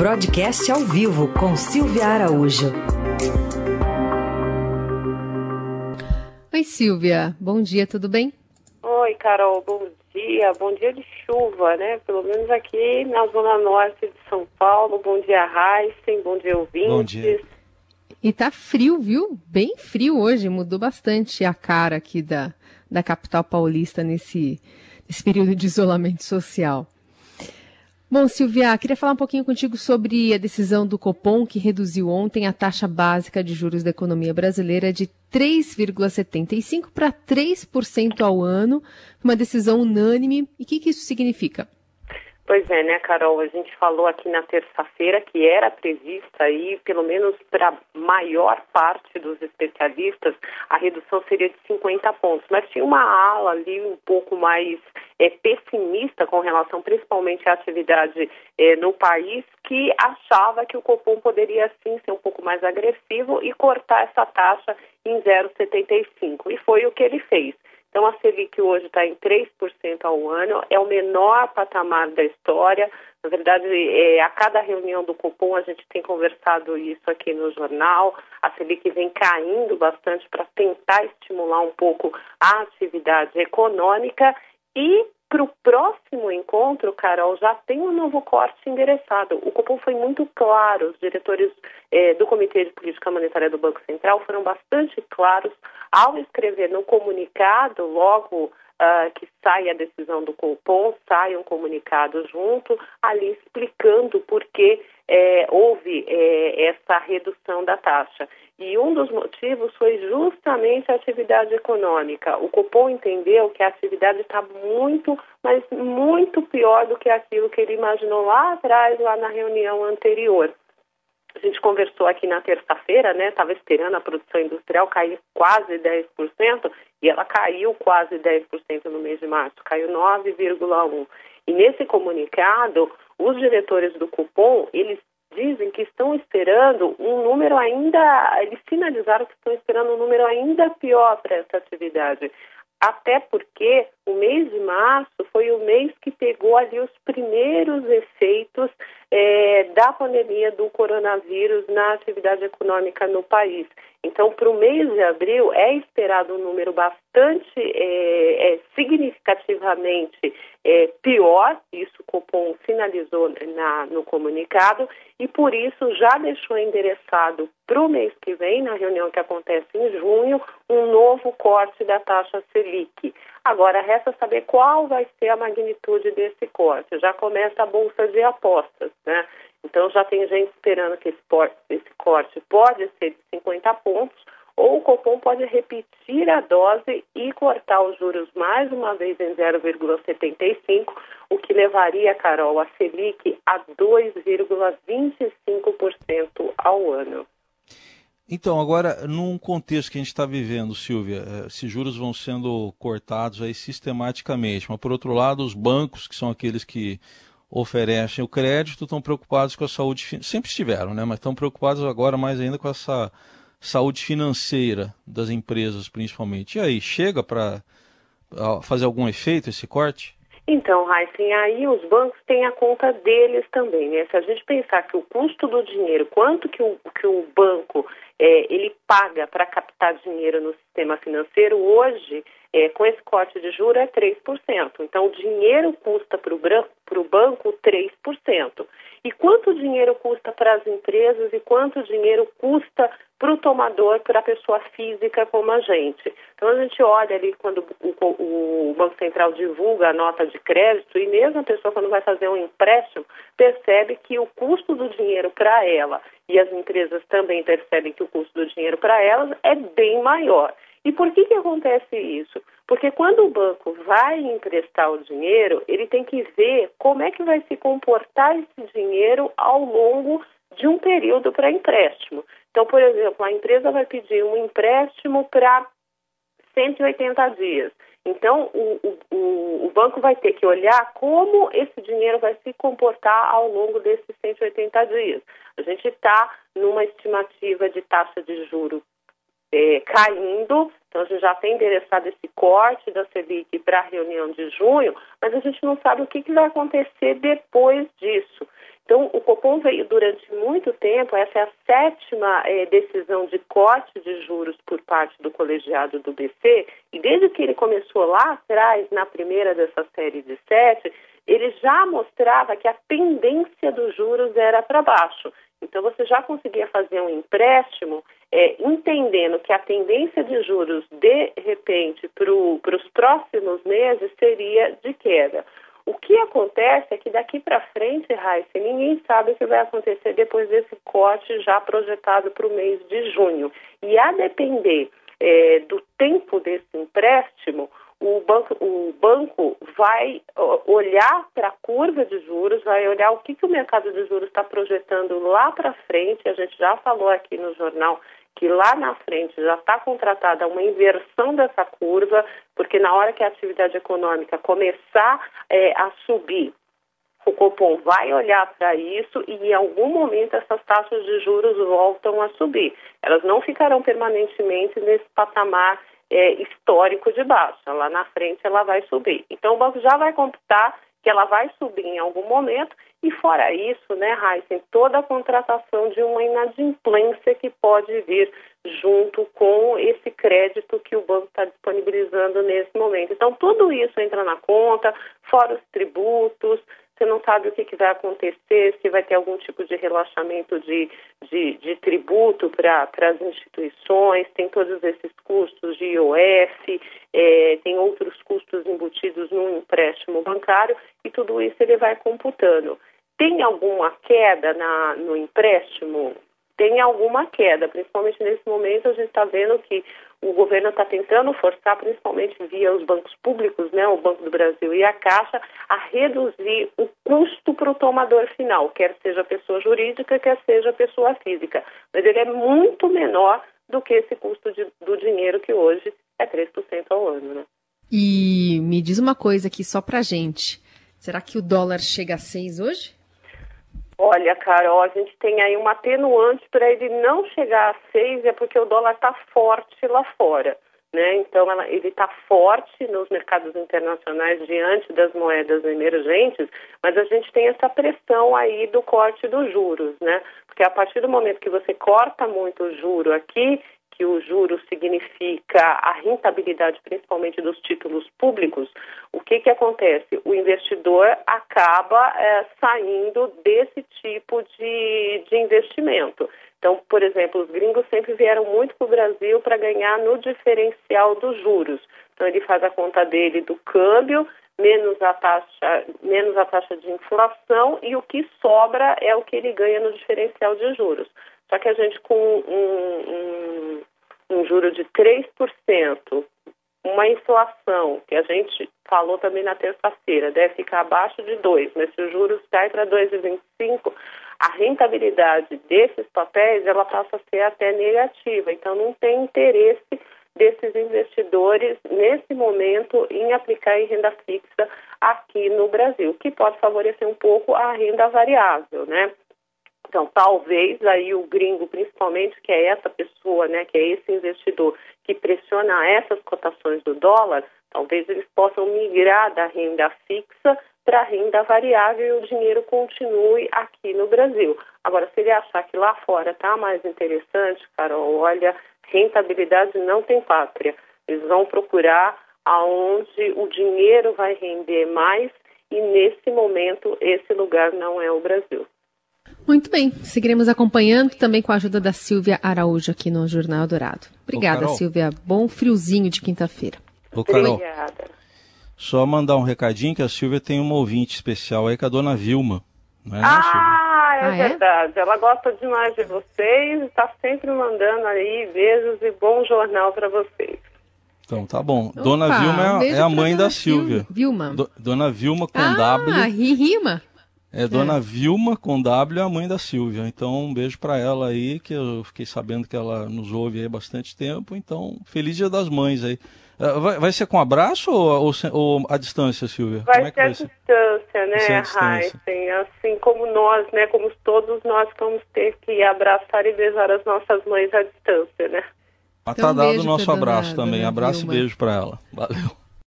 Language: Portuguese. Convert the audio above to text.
Broadcast ao vivo com Silvia Araújo. Oi, Silvia. Bom dia, tudo bem? Oi, Carol. Bom dia. Bom dia de chuva, né? Pelo menos aqui na zona norte de São Paulo. Bom dia, Heisen. Bom dia, ouvintes. Bom dia. E tá frio, viu? Bem frio hoje. Mudou bastante a cara aqui da, da capital paulista nesse, nesse período de isolamento social. Bom, Silvia, queria falar um pouquinho contigo sobre a decisão do Copom, que reduziu ontem a taxa básica de juros da economia brasileira de 3,75% para 3% ao ano. Uma decisão unânime. E o que, que isso significa? Pois é, né, Carol? A gente falou aqui na terça-feira que era prevista aí, pelo menos para maior parte dos especialistas, a redução seria de 50 pontos. Mas tinha uma ala ali um pouco mais é, pessimista com relação principalmente à atividade é, no país, que achava que o Copom poderia sim ser um pouco mais agressivo e cortar essa taxa em 0,75. E foi o que ele fez. Então, a Selic hoje está em 3% ao ano, é o menor patamar da história. Na verdade, é, a cada reunião do Copom a gente tem conversado isso aqui no jornal. A Selic vem caindo bastante para tentar estimular um pouco a atividade econômica e para o próximo encontro, Carol, já tem um novo corte endereçado. O Copom foi muito claro, os diretores eh, do Comitê de Política Monetária do Banco Central foram bastante claros ao escrever no comunicado, logo uh, que sai a decisão do Copom, sai um comunicado junto, ali explicando por que eh, houve eh, essa redução da taxa. E um dos motivos foi justamente a atividade econômica. O Copom entendeu que a atividade está muito, mas muito pior do que aquilo que ele imaginou lá atrás, lá na reunião anterior. A gente conversou aqui na terça-feira, né? Estava esperando a produção industrial cair quase 10%, e ela caiu quase 10% no mês de março, caiu 9,1%. E nesse comunicado, os diretores do Cupom, eles dizem que estão esperando um número ainda, eles finalizaram que estão esperando um número ainda pior para essa atividade. Até porque o mês de março foi o mês que pegou ali os primeiros efeitos é, da pandemia do coronavírus na atividade econômica no país. Então, para o mês de abril, é esperado um número bastante é, é, significativamente é, pior, isso o Copom finalizou na, no comunicado, e por isso já deixou endereçado para o mês que vem, na reunião que acontece em junho, um novo corte da taxa Selic. Agora, resta saber qual vai ser a magnitude desse corte. Já começa a bolsa de apostas, né? Então, já tem gente esperando que esse, esse corte pode ser de 50 pontos, ou o Copom pode repetir a dose e cortar os juros mais uma vez em 0,75, o que levaria, Carol, a Selic a 2,25% ao ano. Então, agora, num contexto que a gente está vivendo, Silvia, eh, esses juros vão sendo cortados aí sistematicamente, mas por outro lado, os bancos, que são aqueles que oferecem o crédito, estão preocupados com a saúde, sempre estiveram, né? Mas estão preocupados agora mais ainda com essa saúde financeira das empresas, principalmente. E aí, chega para fazer algum efeito esse corte? Então, Heisen, aí os bancos têm a conta deles também, né? Se a gente pensar que o custo do dinheiro, quanto que o, que o banco é, ele paga para captar dinheiro no sistema financeiro, hoje, é, com esse corte de juros, é 3%. Então, o dinheiro custa para o banco 3%. E quanto dinheiro custa para as empresas e quanto dinheiro custa para o tomador, para a pessoa física como a gente. Então a gente olha ali quando o, o, Banco Central divulga a nota de crédito e mesmo a pessoa quando vai fazer um empréstimo percebe que o custo do dinheiro para ela e as empresas também percebem que o custo do dinheiro para elas é bem maior. E por que, que acontece isso? Porque quando o banco vai emprestar o dinheiro, ele tem que ver como é que vai se comportar esse dinheiro ao longo de um período para empréstimo. Então, por exemplo, a empresa vai pedir um empréstimo para 180 dias. Então, o, o, o, banco vai ter que olhar como esse dinheiro vai se comportar ao longo desses 180 dias. A gente está numa estimativa de taxa de juro é, caindo, então a gente já tem endereçado esse corte da Selic para a reunião de junho, mas a gente não sabe o que, que vai acontecer depois disso. Então, o Copom veio durante muito tempo, essa é a sétima é, decisão de corte de juros por parte do colegiado do BC, e desde que ele começou lá atrás, na primeira dessa série de sete, ele já mostrava que a tendência dos juros era para baixo. Então, você já conseguia fazer um empréstimo é, entendendo que a tendência de juros, de repente, para os próximos meses seria de queda. O que acontece é que daqui para frente, Raíssa, ninguém sabe o que vai acontecer depois desse corte já projetado para o mês de junho. E a depender é, do tempo desse empréstimo, o banco, o banco vai olhar para a curva de juros, vai olhar o que, que o mercado de juros está projetando lá para frente. A gente já falou aqui no jornal que lá na frente já está contratada uma inversão dessa curva, porque na hora que a atividade econômica começar é, a subir, o Copom vai olhar para isso e em algum momento essas taxas de juros voltam a subir. Elas não ficarão permanentemente nesse patamar é, histórico de baixa. Lá na frente ela vai subir. Então o banco já vai computar que ela vai subir em algum momento e fora isso, né, Heisen, toda a contratação de uma inadimplência que pode vir junto com esse crédito que o banco está disponibilizando nesse momento. Então, tudo isso entra na conta, fora os tributos, você não sabe o que, que vai acontecer, se vai ter algum tipo de relaxamento de, de, de tributo para as instituições, tem todos esses custos de IOF, é, tem outros custos embutidos no empréstimo bancário e tudo isso ele vai computando. Tem alguma queda na, no empréstimo? Tem alguma queda, principalmente nesse momento a gente está vendo que o governo está tentando forçar, principalmente via os bancos públicos, né, o Banco do Brasil e a Caixa, a reduzir o custo para o tomador final, quer seja pessoa jurídica, quer seja pessoa física. Mas ele é muito menor do que esse custo de, do dinheiro que hoje é 3% ao ano. Né? E me diz uma coisa aqui só para gente. Será que o dólar chega a 6 hoje? Olha, Carol, a gente tem aí uma atenuante para ele não chegar a 6, é porque o dólar está forte lá fora. Né? Então, ela, ele está forte nos mercados internacionais diante das moedas emergentes, mas a gente tem essa pressão aí do corte dos juros, né? Porque a partir do momento que você corta muito o juro aqui, que o juro significa a rentabilidade, principalmente dos títulos públicos, o que, que acontece? O investidor acaba é, saindo desse tipo de, de investimento. Então, por exemplo, os gringos sempre vieram muito para o Brasil para ganhar no diferencial dos juros. Então, ele faz a conta dele do câmbio, menos a taxa, menos a taxa de inflação e o que sobra é o que ele ganha no diferencial de juros. Só que a gente com um, um, um juro de 3%, uma inflação, que a gente falou também na terça-feira, deve ficar abaixo de 2, mas se os juros cai para 2,25, a rentabilidade desses papéis ela passa a ser até negativa. Então não tem interesse desses investidores nesse momento em aplicar em renda fixa aqui no Brasil, que pode favorecer um pouco a renda variável, né? Então, talvez aí o gringo, principalmente, que é essa pessoa, né, que é esse investidor que pressiona essas cotações do dólar, talvez eles possam migrar da renda fixa para a renda variável e o dinheiro continue aqui no Brasil. Agora, se ele achar que lá fora está mais interessante, Carol, olha, rentabilidade não tem pátria. Eles vão procurar aonde o dinheiro vai render mais e nesse momento esse lugar não é o Brasil. Muito bem, seguiremos acompanhando também com a ajuda da Silvia Araújo aqui no Jornal Dourado. Obrigada, Ô, Silvia. Bom friozinho de quinta-feira. Ô, Carol, Obrigada. Só mandar um recadinho que a Silvia tem uma ouvinte especial aí com a dona Vilma. Não é, ah, é ah, verdade. É? Ela gosta demais de vocês, está sempre mandando aí beijos e bom jornal para vocês. Então, tá bom. Opa, dona Vilma é, um é a mãe da Silvia. Vilma. Do, dona Vilma com ah, W. Ah, rima. É Dona é. Vilma com W, a mãe da Silvia. Então, um beijo para ela aí, que eu fiquei sabendo que ela nos ouve aí bastante tempo. Então, feliz Dia das Mães aí. É, vai, vai ser com abraço ou, ou, ou à distância, Silvia? Vai, é ser, à distância, né, Heisen? Assim como nós, né, como todos nós vamos ter que abraçar e beijar as nossas mães à distância, né? Mas tá então, tá dado o nosso abraço também. Abraço Vilma. e beijo para ela. Valeu.